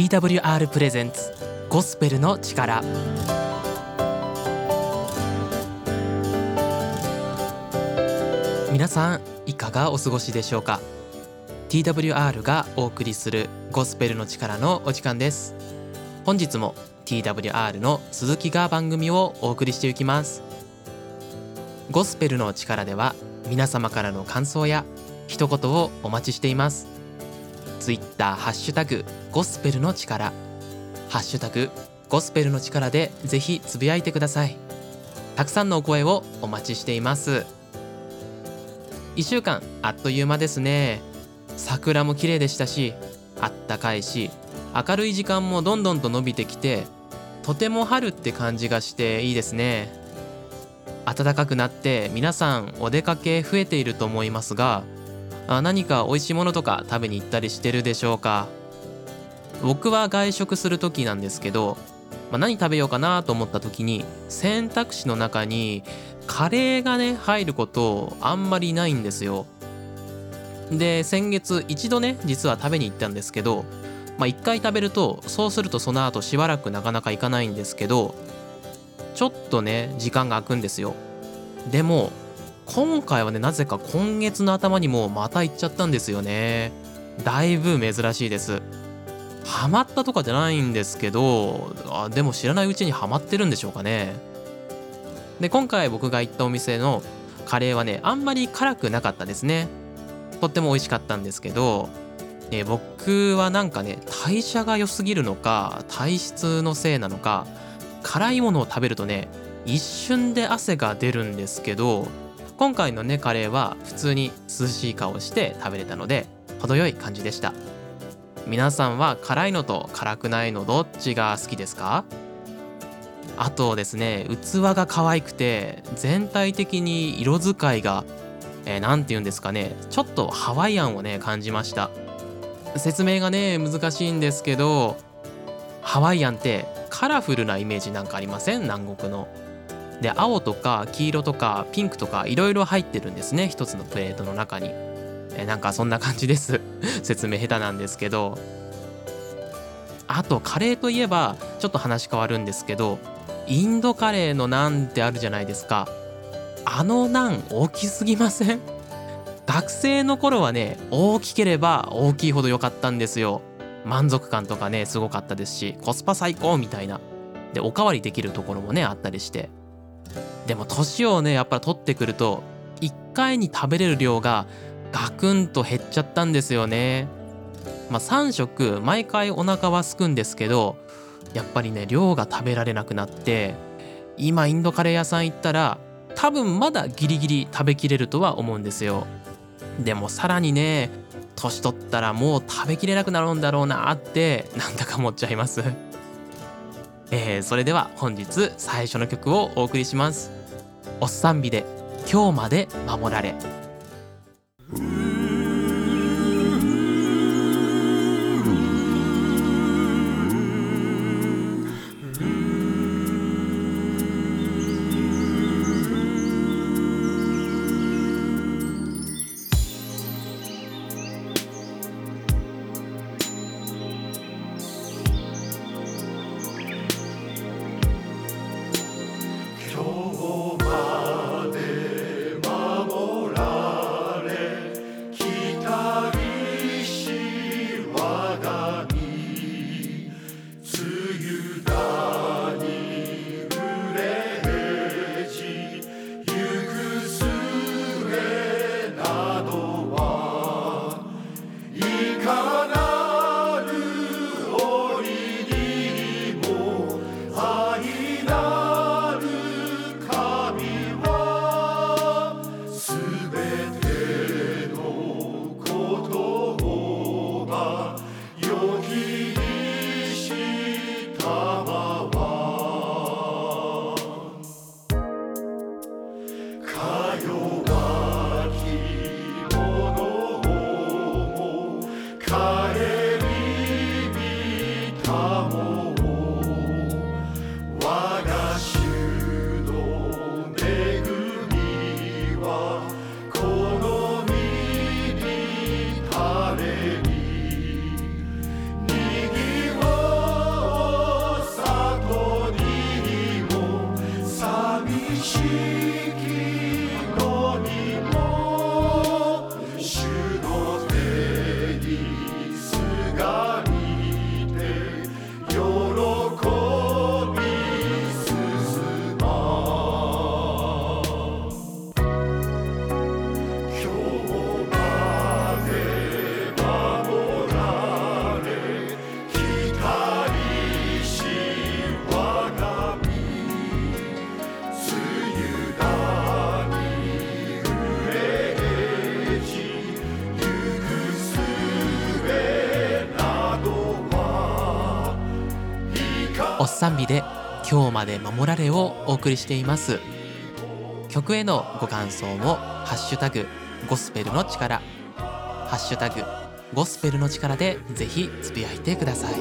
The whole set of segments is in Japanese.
TWR プレゼンツゴスペルの力。皆さんいかがお過ごしでしょうか？TWR がお送りするゴスペルの力のお時間です。本日も TWR の鈴木が番組をお送りしていきます。ゴスペルの力では皆様からの感想や一言をお待ちしています。ツイッターハッシュタグゴスペルの力。ハッシュタグゴスペルの力でぜひつぶやいてください。たくさんのお声をお待ちしています。1週間あっという間ですね。桜も綺麗でしたしあったかいし明るい時間もどんどんと伸びてきてとても春って感じがしていいですね。暖かくなって皆さんお出かけ増えていると思いますがあ何か美味しいものとか食べに行ったりしてるでしょうか？僕は外食する時なんですけど、まあ、何食べようかなと思った時に選択肢の中にカレーがね入ることあんまりないんですよ。で先月一度ね実は食べに行ったんですけどまあ一回食べるとそうするとその後しばらくなかなか行かないんですけどちょっとね時間が空くんですよ。でも今回はねなぜか今月の頭にもまた行っちゃったんですよね。だいぶ珍しいです。ハマったとかじゃないんですけどあでも知らないうちにハマってるんでしょうかね。で今回僕が行ったお店のカレーはねあんまり辛くなかったですね。とっても美味しかったんですけど、え僕はなんかね代謝が良すぎるのか体質のせいなのか辛いものを食べるとね一瞬で汗が出るんですけど今回のねカレーは普通に涼しい顔して食べれたので程よい感じでした。皆さんは辛いのと辛くないのどっちが好きですか？あとですね器が可愛くて全体的に色使いが何、えー、て言うんですかねちょっとハワイアンをね感じました。説明がね難しいんですけどハワイアンってカラフルなイメージなんかありません？南国の。で青とか黄色とかピンクとかいろいろ入ってるんですね一つのプレートの中に。えなんかそんな感じです。説明下手なんですけど。あとカレーといえばちょっと話変わるんですけどインドカレーのナンってあるじゃないですか。あのナン大きすぎません？学生の頃はね大きければ大きいほど良かったんですよ。満足感とかねすごかったですしコスパ最高みたいな。でおかわりできるところもねあったりして。でも年をねやっぱり取ってくると1回に食べれる量がガクンと減っちゃったんですよね。まあ3食毎回お腹はすくんですけどやっぱりね量が食べられなくなって今インドカレー屋さん行ったら多分まだギリギリ食べきれるとは思うんですよ。でもさらにね年取ったらもう食べきれなくなるんだろうなってなんだか思っちゃいます。えー、それでは本日最初の曲をお送りします。おっさんびで今日まで守られ。おっさんびで今日まで守られをお送りしています。曲へのご感想もハッシュタグゴスペルの力。ハッシュタグゴスペルの力でぜひつぶやいてください。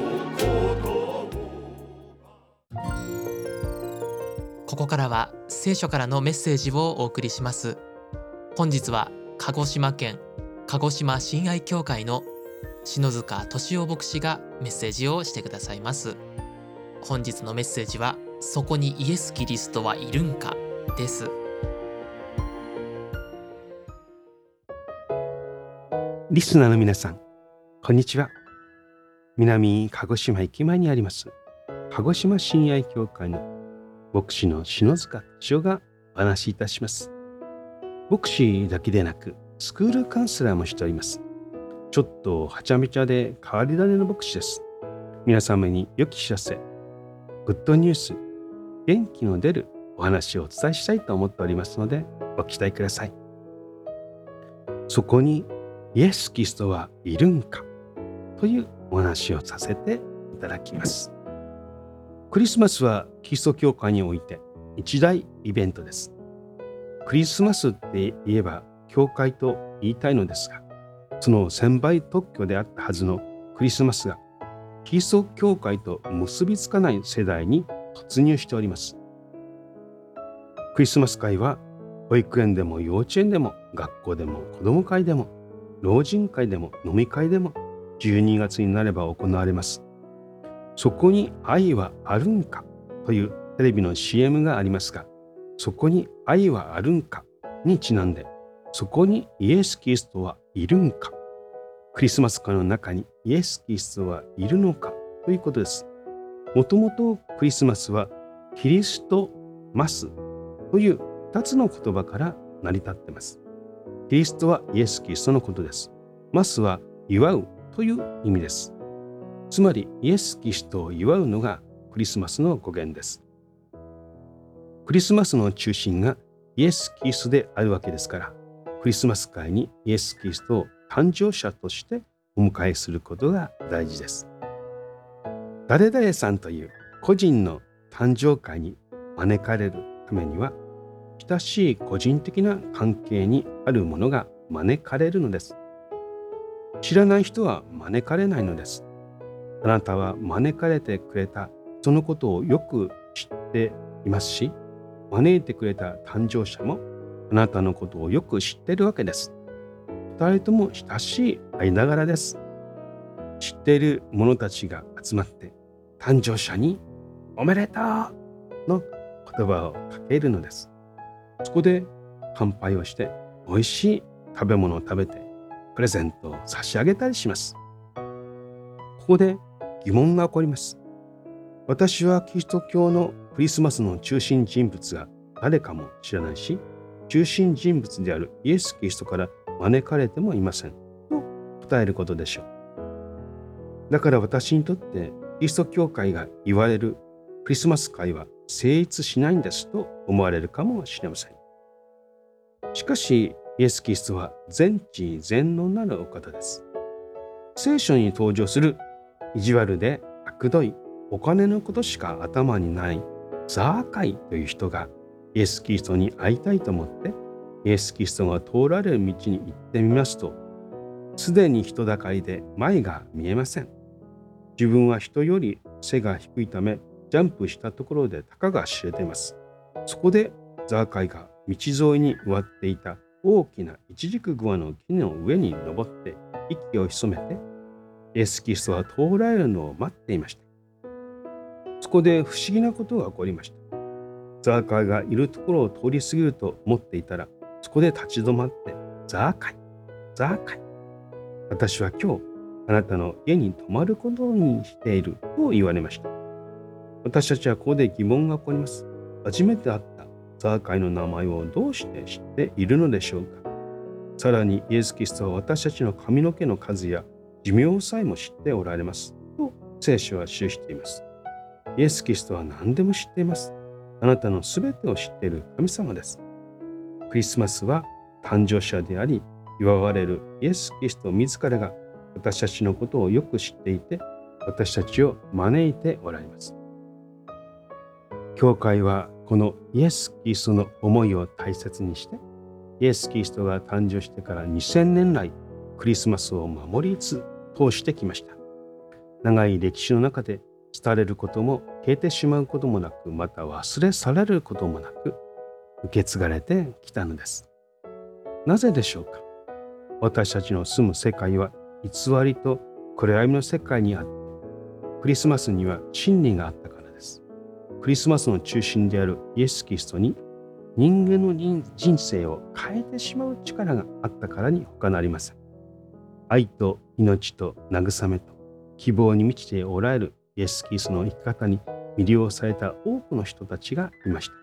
ここからは聖書からのメッセージをお送りします。本日は鹿児島県鹿児島親愛協会の篠塚敏夫牧師がメッセージをしてくださいます。本日のメッセージはそこにイエス・キリストはいるんか？ですリスナーの皆さん、こんにちは。南鹿児島駅前にあります、鹿児島親愛協会の牧師の篠塚敏夫がお話しいたします。牧師だけでなく、スクールカウンセラーもしております。ちょっとはちゃめちゃで変わり種の牧師です。皆様に良き知らせ、グッドニュース、元気の出るお話をお伝えしたいと思っておりますので、ご期待ください。そこにイエス・キリストはいるんかというお話をさせていただきます。クリスマスはキリスト教会において一大イベントです。クリスマスって言えば教会と言いたいのですが、その千倍特許であったはずのクリスマスがキリスト教会と結びつかない世代に突入しております。クリスマス会は保育園でも幼稚園でも学校でも子ども会でも老人会でも飲み会でも12月になれば行われます。そこに愛はあるんかというテレビの CM がありますが、そこに愛はあるんかにちなんで、そこにイエス・キリストはいるんか、クリスマス会の中にイエス・キリストはいるのかということです。もともとクリスマスはキリスト・マスという2つの言葉から成り立っています。キリストはイエス・キリストのことです。マスは祝うという意味です。つまりイエス・キリストを祝うのがクリスマスの語源です。クリスマスの中心がイエス・キリストであるわけですから、クリスマス会にイエス・キリストを誕生者としてお迎えすることが大事です。誰々さんという個人の誕生会に招かれるためには親しい個人的な関係にあるものが招かれるのです。知らない人は招かれないのです。あなたは招かれてくれたそのことをよく知っていますし、招いてくれた誕生者もあなたのことをよく知っているわけです。二人とも親しい間柄です。知っている者たちが集まって誕生者におめでとうの言葉をかけるのです。そこで乾杯をして美味しい食べ物を食べてプレゼントを差し上げたりします。ここで疑問が起こります。私はキリスト教のクリスマスの中心人物が誰かも知らないし、中心人物であるイエス・キリストから招かれてもいません。と答えることでしょう。だから私にとってキリスト教会が言われるクリスマス会は成立しないんですと思われるかもしれません。しかし、イエス・キリストは全知全能なるお方です。聖書に登場する意地悪で悪どいお金のことしか頭にないザーカイという人がイエス・キリストに会いたいと思ってイエス・キリストが通られる道に行ってみますとすでに人だかりで前が見えません。自分は人より背が低いためジャンプしたところでたかが知れています。そこでザーカイが道沿いに植わっていた大きなイチジクグアの木の上に登って息を潜めてイエス・キリストは通られるのを待っていました。そこで不思議なことが起こりました。ザーカイがいるところを通り過ぎると思っていたらそこで立ち止まってザーカイ、ザーカイ。私は今日あなたの家に泊まることにしていると言われました。私たちはここで疑問が起こります。初めて会ったザーカイの名前をどうして知っているのでしょうかさらにイエス・キリストは私たちの髪の毛の数や寿命さえも知っておられます。と聖書は記しています。イエス・キリストは何でも知っています。あなたのすべてを知っている神様です。クリスマスは誕生者であり、祝われるイエス・キリスト自らが私たちのことをよく知っていて、私たちを招いておられます。教会はこのイエス・キリストの思いを大切にしてイエス・キリストが誕生してから2000年来クリスマスを守りつ通してきました長い歴史の中で伝われることも消えてしまうこともなくまた忘れ去られることもなく受け継がれてきたのです。なぜでしょうか？私たちの住む世界は偽りと暗闇の世界にあってクリスマスには真理があったからです。クリスマスの中心であるイエス・キリストに人間の人生を変えてしまう力があったからに他なりません。愛と命と慰めと希望に満ちておられるイエス・キリストの生き方に魅了された多くの人たちがいました。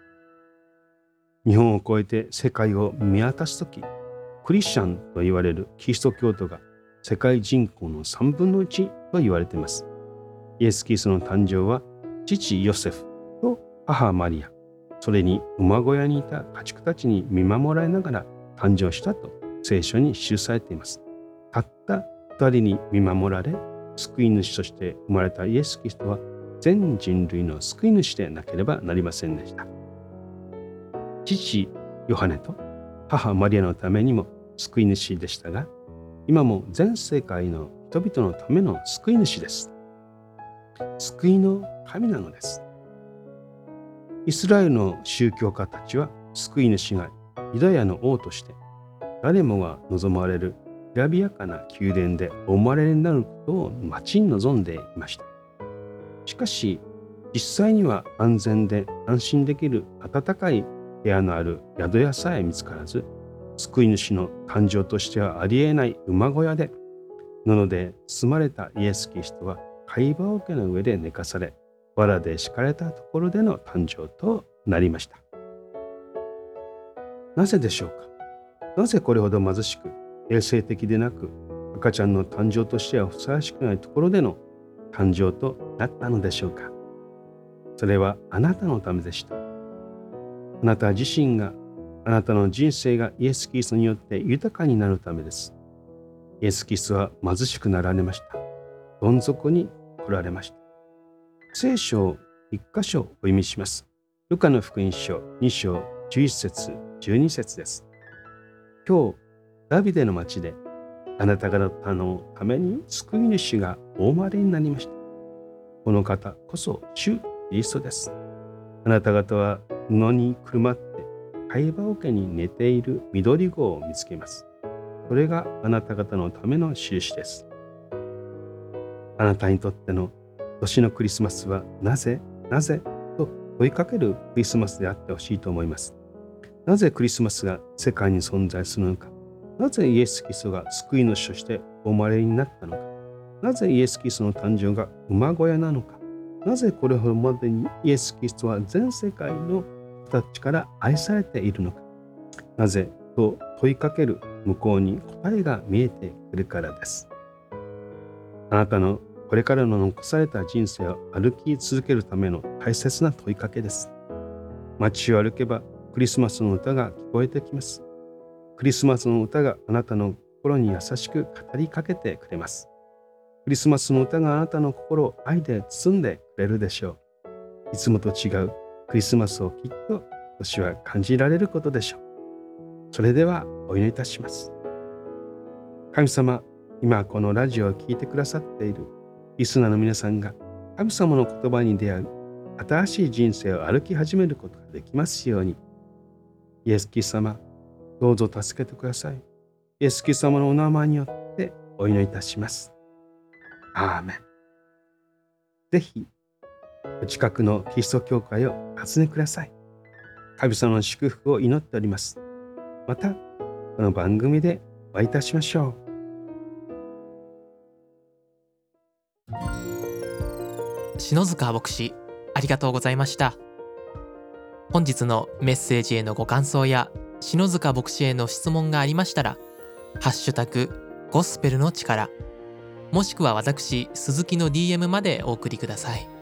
日本を超えて世界を見渡す時クリスチャンと言われるキリスト教徒が世界人口の3分の1と言われています。イエス・キリストの誕生は父ヨセフと母マリア、それに馬小屋にいた家畜たちに見守られながら誕生したと聖書に記されています。たった2人に見守られ、救い主として生まれたイエス・キリストは全人類の救い主でなければなりませんでした。父ヨハネと母マリアのためにも救い主でしたが、今も全世界の人々のための救い主です。救いの神なのです。イスラエルの宗教家たちは救い主がユダヤの王として誰もが望まれるきらびやかな宮殿でお生まれになることを待ちに望んでいました。しかし実際には安全で安心できる暖かい部屋のある宿屋さえ見つからず救い主の誕生としてはありえない馬小屋で布で包まれたイエス・キリストは貝羽桶の上で寝かされ藁で敷かれたところでの誕生となりました。なぜでしょうか？なぜこれほど貧しく衛生的でなく赤ちゃんの誕生としてはふさわしくないところでの誕生となったのでしょうか？それはあなたのためでした。あなた自身があなたの人生がイエス・キリストによって豊かになるためです。イエス・キリストは貧しくなられました。どん底に来られました。聖書を一箇所お読みします。ルカの福音書2章11節12節です。今日、ダビデの町であなた方のために救い主がお生まれになりました。この方こそ主キリストです。あなた方は布にくるまって貝羽桶に寝ている緑子を見つけます。それがあなた方のための印です。あなたにとっての年のクリスマスはなぜなぜと問いかけるクリスマスであってほしいと思います。なぜクリスマスが世界に存在するのか。なぜイエス・キリストが救い主としてお生まれになったのか。なぜイエス・キリストの誕生が馬小屋なのか。なぜこれほどまでにイエス・キリストは全世界のたちから愛されているのか。なぜと問いかける向こうに答えが見えてくるからです。あなたのこれからの残された人生を歩き続けるための大切な問いかけです。街を歩けばクリスマスの歌が聞こえてきます。クリスマスの歌があなたの心に優しく語りかけてくれます。クリスマスの歌があなたの心を愛で包んでくれるでしょう。いつもと違うクリスマスをきっと年は感じられることでしょう。それではお祈りいたします。神様、今このラジオを聴いてくださっているリスナーの皆さんが神様の言葉に出会う新しい人生を歩き始めることができますように。イエス・キリス様、どうぞ助けてください。イエス・キリス様のお名前によってお祈りいたします。アーメン。ぜひお近くのキリスト教会を訪ねください。神様の祝福を祈っております。また、この番組でお会いいたしましょう。篠塚牧師、ありがとうございました。本日のメッセージへのご感想や篠塚牧師への質問がありましたら、ハッシュタグゴスペルの力、もしくは私、鈴木の DM までお送りください。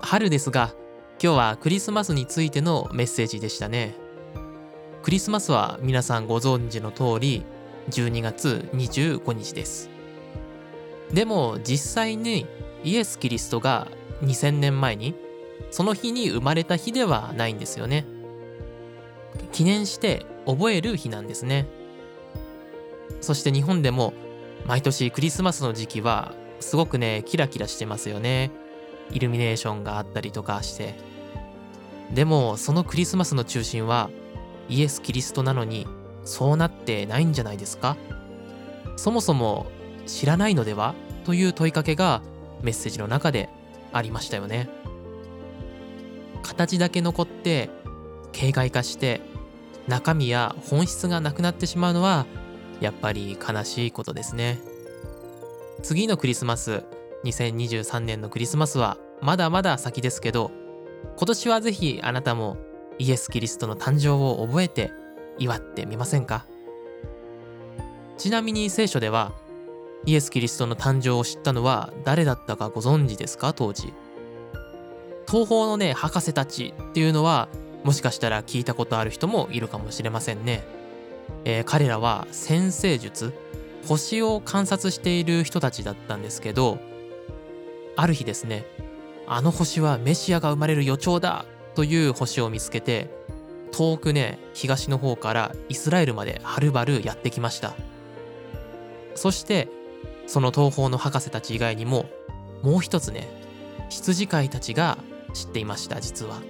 春ですが今日はクリスマスについてのメッセージでしたね。クリスマスは皆さんご存知の通り12月25日です。でも実際にイエス・キリストが2000年前にその日に生まれた日ではないんですよね。記念して覚える日なんですね。そして日本でも毎年クリスマスの時期はすごくねキラキラしてますよね。イルミネーションがあったりとかしてでもそのクリスマスの中心はイエス・キリストなのにそうなってないんじゃないですか？そもそも知らないのではという問いかけがメッセージの中でありましたよね。形だけ残って形骸化して中身や本質がなくなってしまうのはやっぱり悲しいことですね。次のクリスマス2023年のクリスマスはまだまだ先ですけど今年はぜひあなたもイエス・キリストの誕生を覚えて祝ってみませんか？ちなみに聖書ではイエス・キリストの誕生を知ったのは誰だったかご存知ですか？当時。東方のね博士たちっていうのはもしかしたら聞いたことある人もいるかもしれませんね、えー、彼らは先生術星を観察している人たちだったんですけどある日ですねあの星はメシアが生まれる予兆だという星を見つけて遠くね東の方からイスラエルまではるばるやってきました。そしてその東方の博士たち以外にももう一つね羊飼いたちが知っていました実は。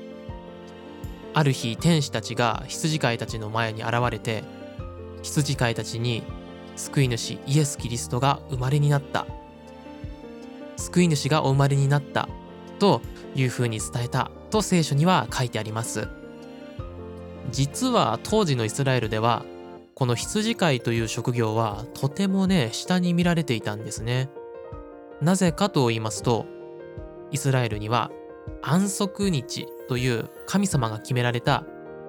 ある日天使たちが羊飼いたちの前に現れて羊飼いたちに救い主イエス・キリストが生まれになった。救い主がお生まれになったというふうに伝えたと聖書には書いてあります。実は当時のイスラエルではこの羊飼いという職業はとてもね下に見られていたんですね。なぜかと言いますとイスラエルには安息日という神様が決められた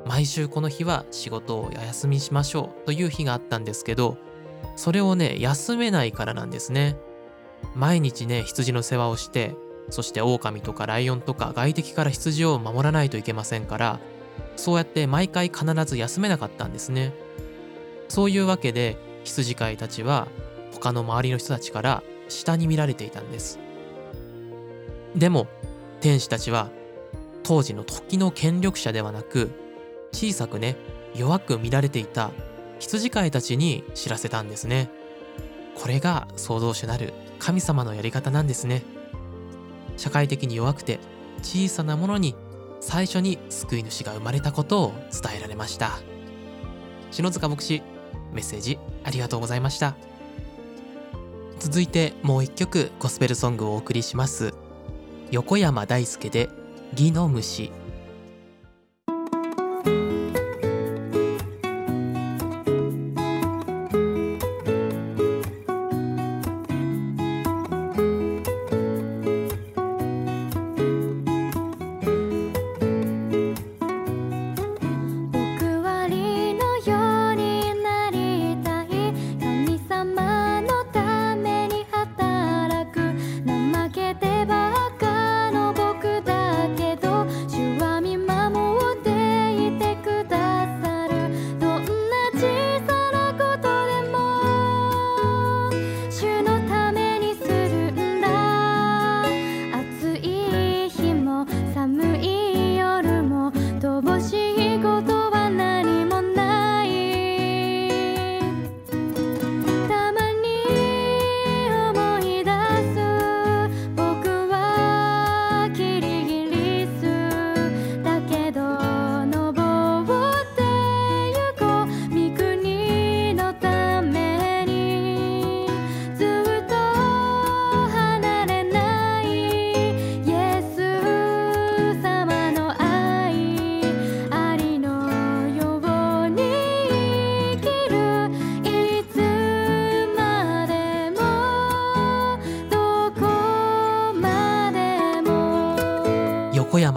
毎週この日は仕事をお休みしましょうという日があったんですけどそれをね休めないからなんですね。毎日ね羊の世話をしてそして狼とかライオンとか外敵から羊を守らないといけませんからそうやって毎回必ず休めなかったんですね。そういうわけで羊飼いたちは他の周りの人たちから下に見られていたんです。でも天使たちは当時の時の権力者ではなく小さくね弱く見られていた羊飼いたちに知らせたんですね。これが創造主なる神様のやり方なんですね。社会的に弱くて小さなものに最初に救い主が生まれたことを伝えられました。篠塚牧師メッセージありがとうございました。続いてもう一曲ゴスペルソングをお送りします。横山大輔で「義の虫」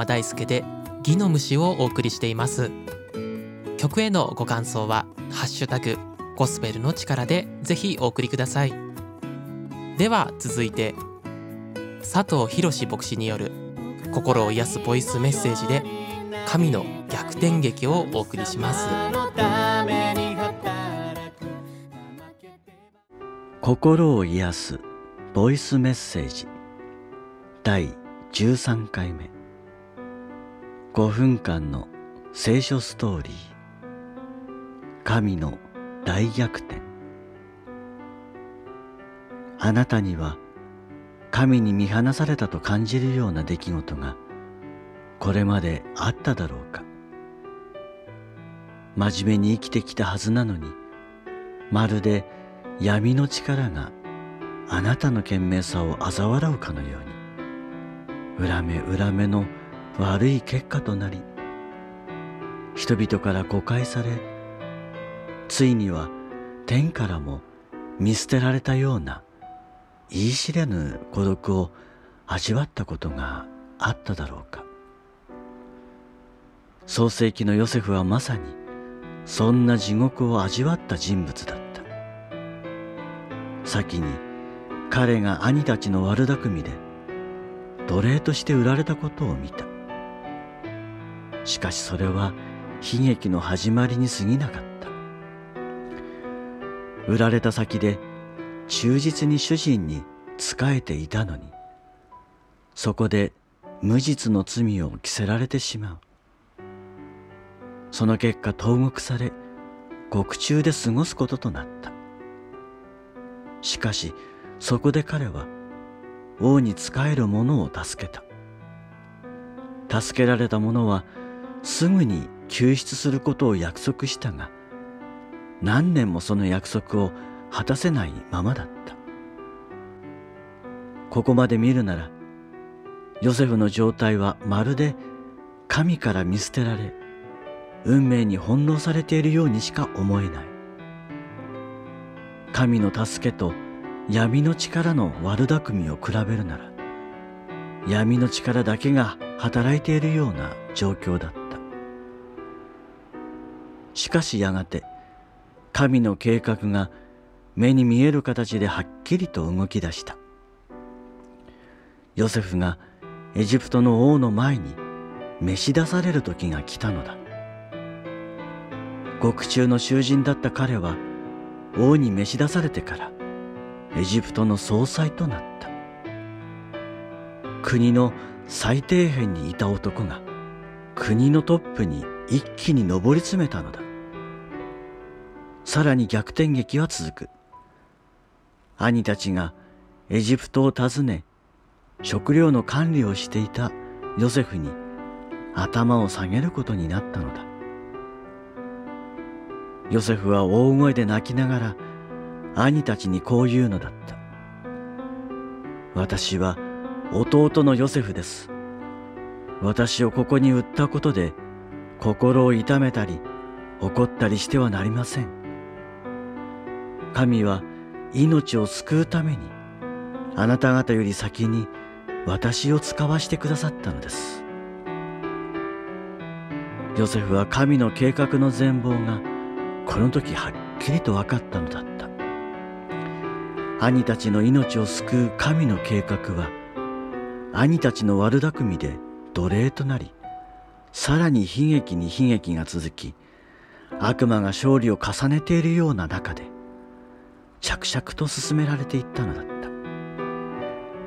山大輔で義の虫をお送りしています。曲へのご感想はハッシュタグゴスペルの力でぜひお送りください。では続いて佐藤博牧師による心を癒すボイスメッセージで神の逆転劇をお送りします。心を癒すボイスメッセージ第13回目。5分間の聖書ストーリー。神の大逆転。あなたには神に見放されたと感じるような出来事がこれまであっただろうか。真面目に生きてきたはずなのにまるで闇の力があなたの賢明さを嘲笑うかのように裏目裏目の悪い結果となり人々から誤解されついには天からも見捨てられたような言い知れぬ孤独を味わったことがあっただろうか。創世記のヨセフはまさにそんな地獄を味わった人物だった。先に彼が兄たちの悪巧みで奴隷として売られたことを見た。しかしそれは悲劇の始まりに過ぎなかった。売られた先で忠実に主人に仕えていたのにそこで無実の罪を着せられてしまう。その結果投獄され獄中で過ごすこととなった。しかしそこで彼は王に仕える者を助けた。助けられた者はすぐに救出することを約束したが何年もその約束を果たせないままだった。ここまで見るならヨセフの状態はまるで神から見捨てられ運命に翻弄されているようにしか思えない。神の助けと闇の力の悪巧みを比べるなら闇の力だけが働いているような状況だった。しかしやがて神の計画が目に見える形ではっきりと動き出した。ヨセフがエジプトの王の前に召し出される時が来たのだ。獄中の囚人だった彼は王に召し出されてからエジプトの総裁となった。国の最底辺にいた男が国のトップに一気に上り詰めたのだ。さらに逆転劇は続く。兄たちがエジプトを訪ね食料の管理をしていたヨセフに頭を下げることになったのだ。ヨセフは大声で泣きながら兄たちにこう言うのだった。私は弟のヨセフです。私をここに売ったことで心を痛めたり怒ったりしてはなりません。神は命を救うためにあなた方より先に私を使わしてくださったのです。ヨセフは神の計画の全貌がこの時はっきりと分かったのだった。兄たちの命を救う神の計画は兄たちの悪巧みで奴隷となりさらに悲劇に悲劇が続き悪魔が勝利を重ねているような中で着々と進められていったのだった。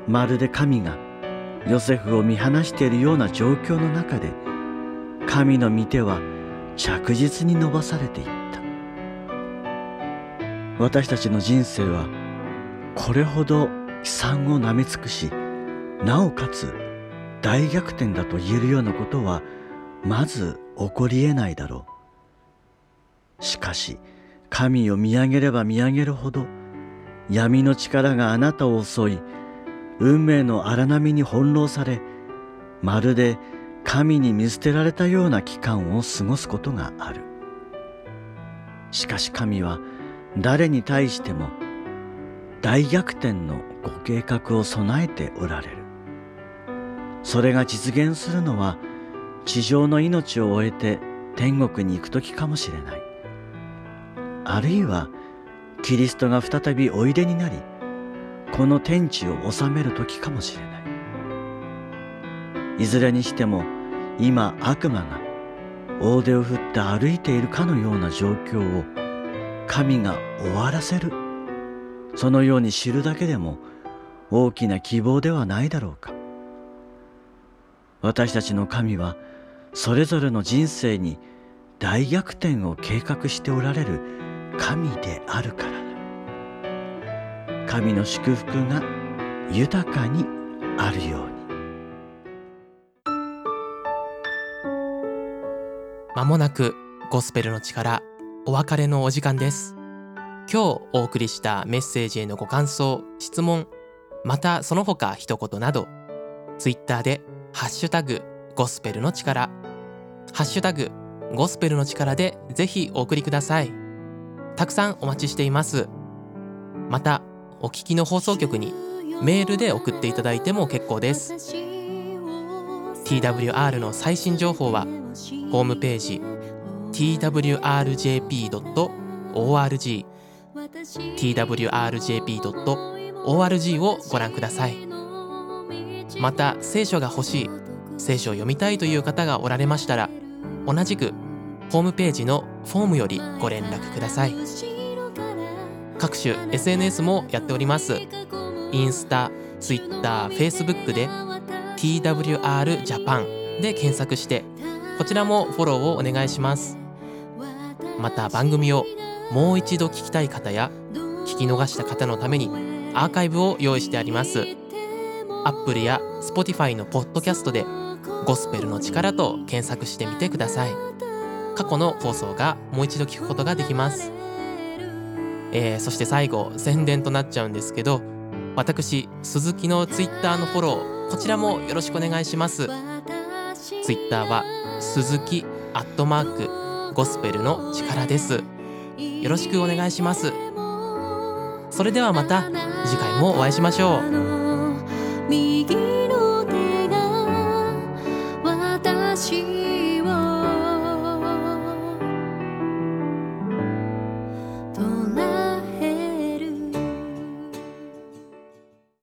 まるで神がヨセフを見放しているような状況の中で神の御手は着実に伸ばされていった。私たちの人生はこれほど悲惨をなめ尽くしなおかつ大逆転だと言えるようなことはまず起こりえないだろう。しかし神を見上げれば見上げるほど闇の力があなたを襲い運命の荒波に翻弄されまるで神に見捨てられたような期間を過ごすことがある。しかし神は誰に対しても大逆転のご計画を備えておられる。それが実現するのは地上の命を終えて天国に行く時かもしれない。あるいはキリストが再びおいでになりこの天地を治める時かもしれない。いずれにしても今悪魔が大手を振って歩いているかのような状況を神が終わらせる。そのように知るだけでも大きな希望ではないだろうか。私たちの神はそれぞれの人生に大逆転を計画しておられる神であるから。だ神の祝福が豊かにあるように。まもなくゴスペルの力お別れのお時間です。今日お送りしたメッセージへのご感想質問またその他一言などツイッターでハッシュタグゴスペルの力ハッシュタグゴスペルの力でぜひお送りください。たくさんお待ちしています。またお聞きの放送局にメールで送っていただいても結構です。TWR の最新情報はホームページ twrjp.org twrjp.org をご覧ください。また聖書が欲しい聖書を読みたいという方がおられましたら同じくホームページのフォームよりご連絡ください。各種 SNS もやっております。インスタ、ツイッター、フェイスブックで TWR ジャパンで検索してこちらもフォローをお願いします。また番組をもう一度聞きたい方や聞き逃した方のためにアーカイブを用意してあります。アップルや Spotify のポッドキャストでゴスペルの力と検索してみてください。過去の放送がもう一度聞くことができます。えー、そして最後宣伝となっちゃうんですけど私鈴木の Twitter のフォローこちらもよろしくお願いします。Twitter は鈴木アットマークゴスペルの力です。よろしくお願いします。それではまた次回もお会いしましょう。